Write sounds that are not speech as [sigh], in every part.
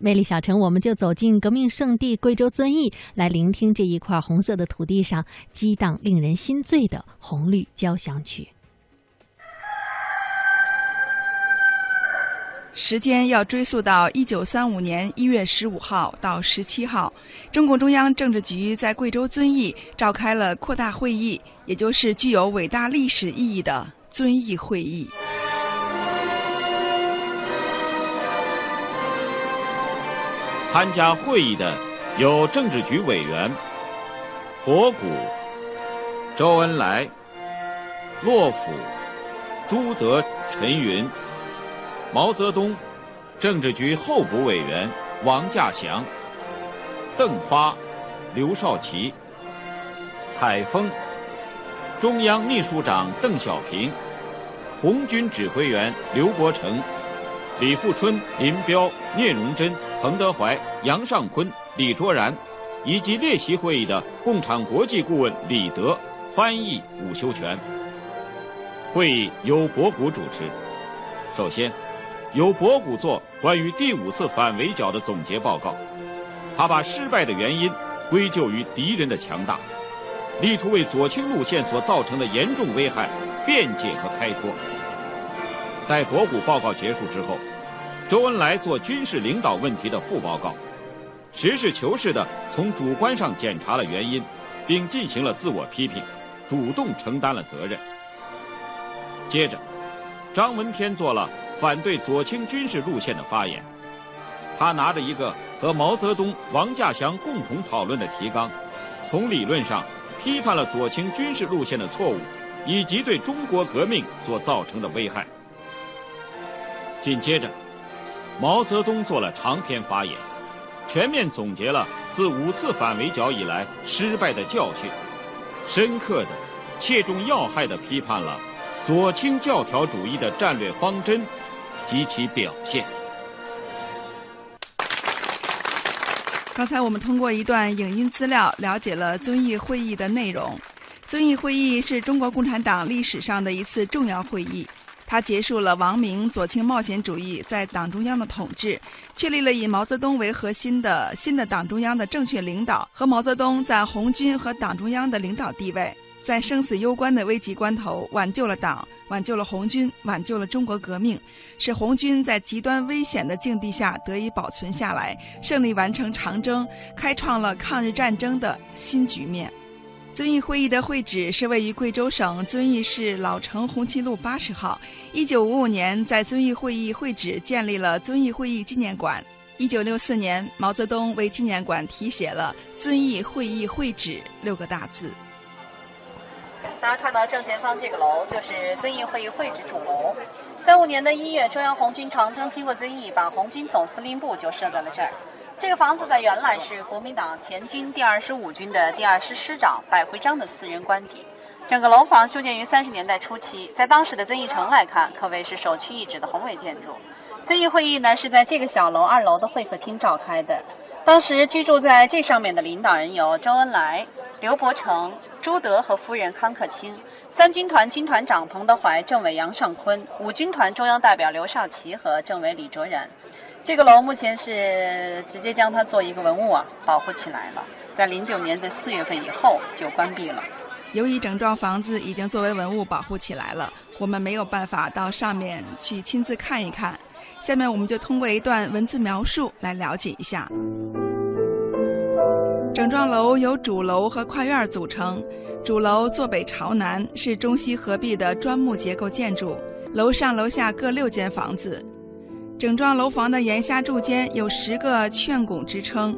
魅力小城，我们就走进革命圣地贵州遵义，来聆听这一块红色的土地上激荡令人心醉的红绿交响曲。时间要追溯到一九三五年一月十五号到十七号，中共中央政治局在贵州遵义召开了扩大会议，也就是具有伟大历史意义的遵义会议。参加会议的有政治局委员博古、周恩来、洛甫、朱德、陈云、毛泽东，政治局候补委员王稼祥、邓发、刘少奇、海丰，中央秘书长邓小平，红军指挥员刘伯承。李富春、林彪、聂荣臻、彭德怀、杨尚昆、李卓然，以及列席会议的共产国际顾问李德、翻译伍修权。会议由博古主持。首先，由博古做关于第五次反围剿的总结报告。他把失败的原因归咎于敌人的强大，力图为左倾路线所造成的严重危害辩解和开脱。在博古报告结束之后，周恩来做军事领导问题的副报告，实事求是地从主观上检查了原因，并进行了自我批评，主动承担了责任。接着，张闻天做了反对左倾军事路线的发言，他拿着一个和毛泽东、王稼祥共同讨论的提纲，从理论上批判了左倾军事路线的错误，以及对中国革命所造成的危害。紧接着，毛泽东做了长篇发言，全面总结了自五次反围剿以来失败的教训，深刻的、切中要害的批判了左倾教条主义的战略方针及其表现。刚才我们通过一段影音资料了解了遵义会议的内容。遵义会议是中国共产党历史上的一次重要会议。他结束了王明左倾冒险主义在党中央的统治，确立了以毛泽东为核心的新的党中央的正确领导和毛泽东在红军和党中央的领导地位，在生死攸关的危急关头挽救了党，挽救了红军，挽救了中国革命，使红军在极端危险的境地下得以保存下来，胜利完成长征，开创了抗日战争的新局面。遵义会议的会址是位于贵州省遵义市老城红旗路八十号。一九五五年，在遵义会议会址建立了遵义会议纪念馆。一九六四年，毛泽东为纪念馆题写了“遵义会议会址”六个大字。大家看到正前方这个楼，就是遵义会议会址主楼。三五年的一月，中央红军长征经过遵义，把红军总司令部就设在了这儿。这个房子在原来是国民党前军第二十五军的第二师师长百回章的私人官邸。整个楼房修建于三十年代初期，在当时的遵义城来看，可谓是首屈一指的宏伟建筑。遵义会议呢是在这个小楼二楼的会客厅召开的。当时居住在这上面的领导人有周恩来、刘伯承、朱德和夫人康克清，三军团军团长彭德怀、政委杨尚昆，五军团中央代表刘少奇和政委李卓然。这个楼目前是直接将它做一个文物啊保护起来了，在零九年的四月份以后就关闭了。由于整幢房子已经作为文物保护起来了，我们没有办法到上面去亲自看一看。下面我们就通过一段文字描述来了解一下。整幢楼由主楼和跨院组成，主楼坐北朝南，是中西合璧的砖木结构建筑，楼上楼下各六间房子。整幢楼房的檐下柱间有十个券拱支撑，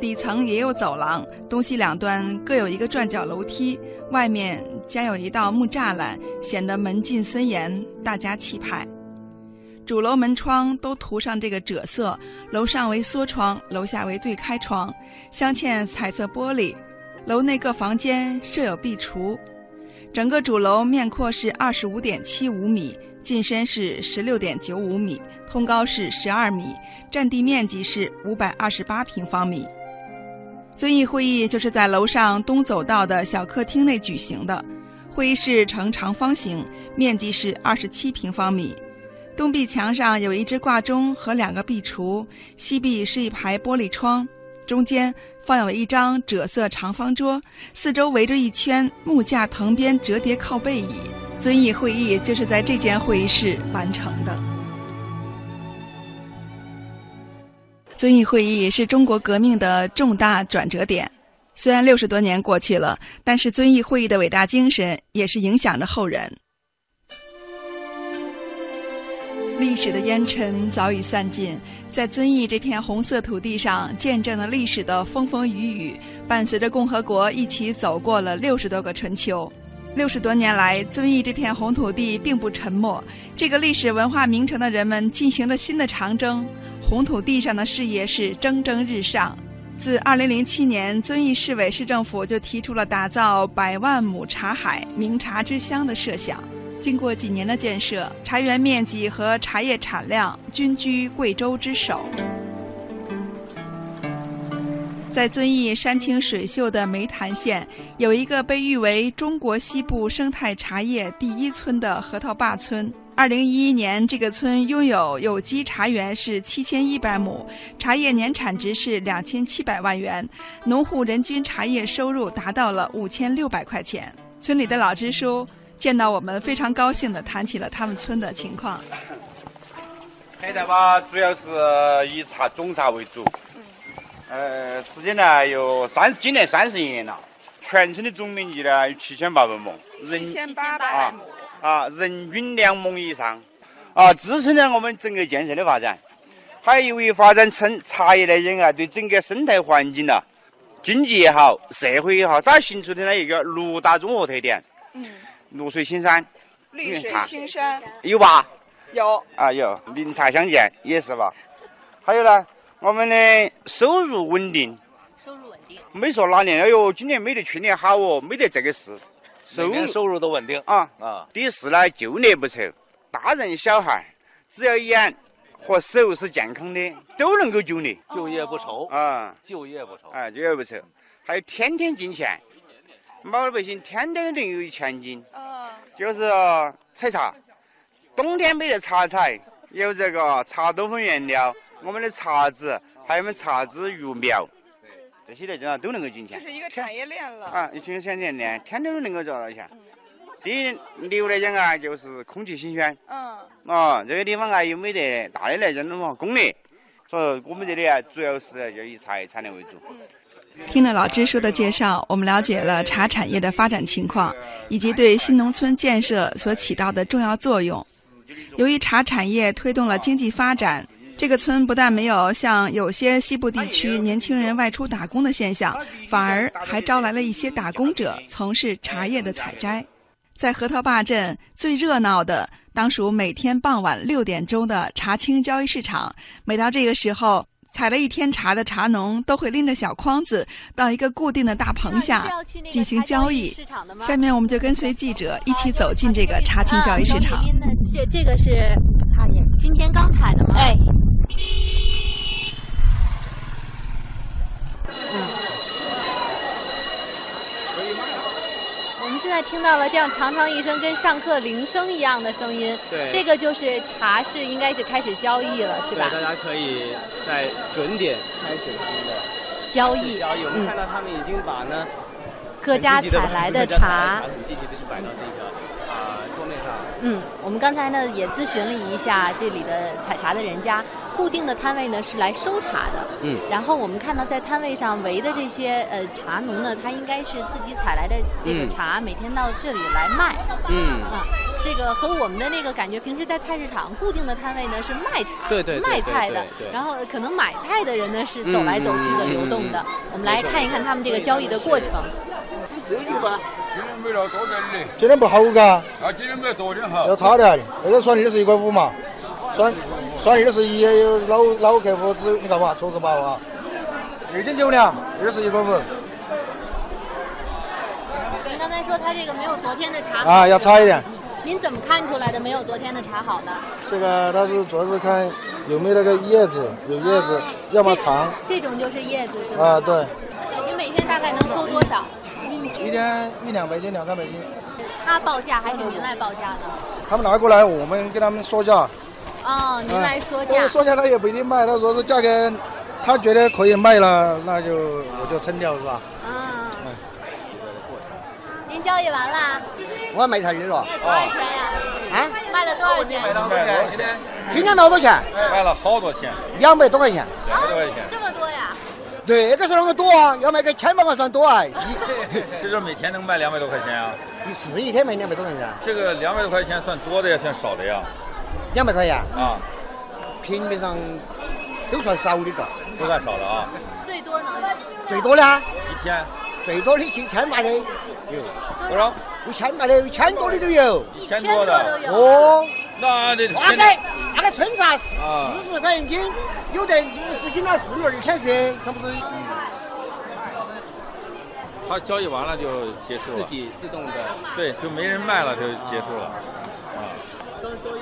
底层也有走廊，东西两端各有一个转角楼梯，外面加有一道木栅栏，显得门禁森严，大家气派。主楼门窗都涂上这个赭色，楼上为缩窗，楼下为对开窗，镶嵌彩色玻璃。楼内各房间设有壁橱，整个主楼面阔是二十五点七五米。进深是十六点九五米，通高是十二米，占地面积是五百二十八平方米。遵义会议就是在楼上东走道的小客厅内举行的，会议室呈长方形，面积是二十七平方米。东壁墙上有一只挂钟和两个壁橱，西壁是一排玻璃窗，中间放有一张赭色长方桌，四周围着一圈木架藤编折叠靠背椅。遵义会议就是在这间会议室完成的。遵义会议是中国革命的重大转折点。虽然六十多年过去了，但是遵义会议的伟大精神也是影响着后人。历史的烟尘早已散尽，在遵义这片红色土地上，见证了历史的风风雨雨，伴随着共和国一起走过了六十多个春秋。六十多年来，遵义这片红土地并不沉默，这个历史文化名城的人们进行了新的长征，红土地上的事业是蒸蒸日上。自2007年，遵义市委市政府就提出了打造百万亩茶海、名茶之乡的设想。经过几年的建设，茶园面积和茶叶产量均居贵州之首。在遵义山清水秀的湄潭县，有一个被誉为中国西部生态茶叶第一村的核桃坝村。二零一一年，这个村拥有有机茶园是七千一百亩，茶叶年产值是两千七百万元，农户人均茶叶收入达到了五千六百块钱。村里的老支书见到我们，非常高兴地谈起了他们村的情况。现在吧，主要是以茶种茶为主。呃，时间呢有三，今年三十一年了。全村的总面积呢有七千八百亩，七千八百亩。啊，人均两亩以上，啊，支撑了我们整个建设的发展。还由于发展成茶叶来讲啊，对整个生态环境呐、经济也好，社会也好，它形成的那一个六大综合特点。嗯，绿水青山，绿水青山有吧？有啊，有林茶相见也是吧？还有呢，我们的收入稳定。收入稳定。没说哪年，哎呦，今年没得去年好哦，没得这个事。收入收入都稳定啊啊！第四呢，就业不愁，大人小孩只要眼和手是健康的，都能够就业，就业不愁啊！就业不愁啊！就业不愁，还有天天进钱，老百姓天天都有钱进，就是采茶，冬天没得茶采，有这个茶多酚原料，我们的茶籽，还有我们茶籽育苗。这些来讲啊，都能够进钱，就是一个产业链了啊！一群产业链，天天都能够赚到钱。第六来讲啊，就是空气新鲜。嗯。啊，这个地方啊又没得大的来讲的话工业，所以我们这里啊主要是就以茶叶产业为主。听了老支书的介绍，我们了解了茶产业的发展情况，以及对新农村建设所起到的重要作用。由于茶产业推动了经济发展。这个村不但没有像有些西部地区年轻人外出打工的现象，反而还招来了一些打工者从事茶叶的采摘。在核桃坝镇最热闹的，当属每天傍晚六点钟的茶青交易市场。每到这个时候，采了一天茶的茶农都会拎着小筐子到一个固定的大棚下进行交易。下面我们就跟随记者一起走进这个茶青交易市场。这这个是今天刚采的吗？哎。嗯，我们现在听到了这样长长一声跟上课铃声一样的声音，对，这个就是茶室应该是开始交易了，是吧？对，大家可以在准点开始他们的交易。交易，我们看到他们已经把呢各家 [laughs] 采来的茶很积极的是摆到这个。嗯，我们刚才呢也咨询了一下这里的采茶的人家，固定的摊位呢是来收茶的。嗯，然后我们看到在摊位上围的这些呃茶农呢，他应该是自己采来的这个茶，每天到这里来卖。嗯，啊，这个和我们的那个感觉，平时在菜市场固定的摊位呢是卖茶、对对卖菜的，然后可能买菜的人呢是走来走去的流动的。我们来看一看他们这个交易的过程。了多点的。今天不好嘎？啊，今天没昨天好。要差点，那个算二十一块五嘛，算算二十一，有老老客户只你看嘛，确实薄啊。二斤九两，二十一块五。您刚才说他这个没有昨天的茶啊，要差一点。您怎么看出来的没有昨天的茶好呢？这个它是主要是看有没有那个叶子，有叶子，要么长。这种就是叶子是吧？啊，对。您每天大概能收多少？一天一两百斤，两三百斤。他报价还是您来报价呢？他们拿过来，我们跟他们说价，哦，您来说价。说价他也不一定卖，他说是价格，他觉得可以卖了，那就我就称掉是吧？嗯。您交易完了？我卖菜去了。多少钱呀？啊？卖了多少钱？卖了多少钱？今天卖多少钱？卖了好多钱。两百多块钱。两百多块钱。这么多呀？对，这是那么多啊，要卖个千把块算多啊。一 [laughs] 这就每天能卖两百多块钱啊？是一天卖两百多块钱。这个两百多块钱算多的呀，算少的呀？两百块钱啊，平面上都算少的个，都算少的啊。最多能？最多呢？一天？最多的一千八的有。多少？一千八的，一千多的都有。一千多的哦。那个那个春茶四四十块钱斤，有的六十斤了，四六二千四，是不是？他交易完了就结束了，自己自动的。对，就没人卖了就结束了。啊。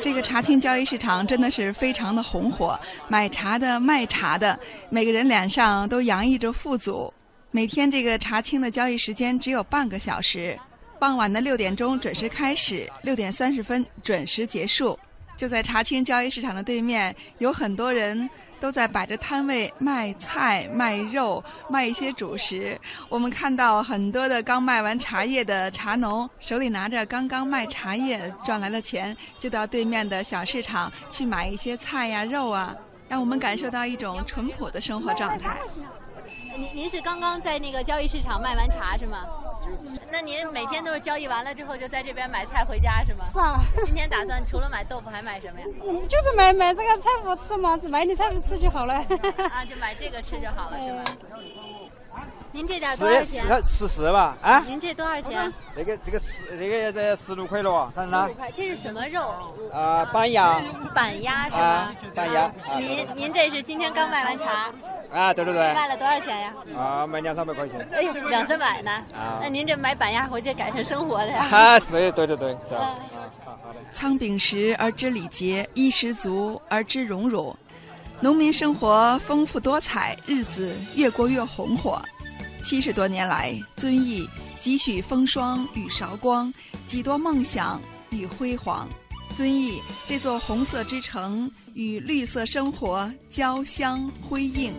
这个茶青交易市场真的是非常的红火，买茶的、卖茶的，每个人脸上都洋溢着富足。每天这个茶青的交易时间只有半个小时，傍晚的六点钟准时开始，六点三十分准时结束。就在茶青交易市场的对面，有很多人都在摆着摊位卖菜、卖肉、卖一些主食。我们看到很多的刚卖完茶叶的茶农，手里拿着刚刚卖茶叶赚来的钱，就到对面的小市场去买一些菜呀、肉啊，让我们感受到一种淳朴的生活状态。您您是刚刚在那个交易市场卖完茶是吗？那您每天都是交易完了之后就在这边买菜回家是吗？是啊。今天打算除了买豆腐还买什么呀？嗯，就是买买这个菜脯吃嘛，买点菜脯吃就好了。啊，就买这个吃就好了是吧？[laughs] 您这点多少钱？十四吧，啊？您这多少钱？这个这个十这个这十六块了，看十六块，这是什么肉？啊，板鸭。板鸭是吧？板鸭。您您这是今天刚卖完茶？啊，对对对。卖了多少钱呀？啊，卖两三百块钱。哎呦，两三百呢？啊。那您这买板鸭回去改善生活的呀？啊，是，对对对，是。啊，好好的。仓秉实而知礼节，衣食足而知荣辱。农民生活丰富多彩，日子越过越红火。七十多年来，遵义几许风霜与韶光，几多梦想与辉煌。遵义这座红色之城与绿色生活交相辉映。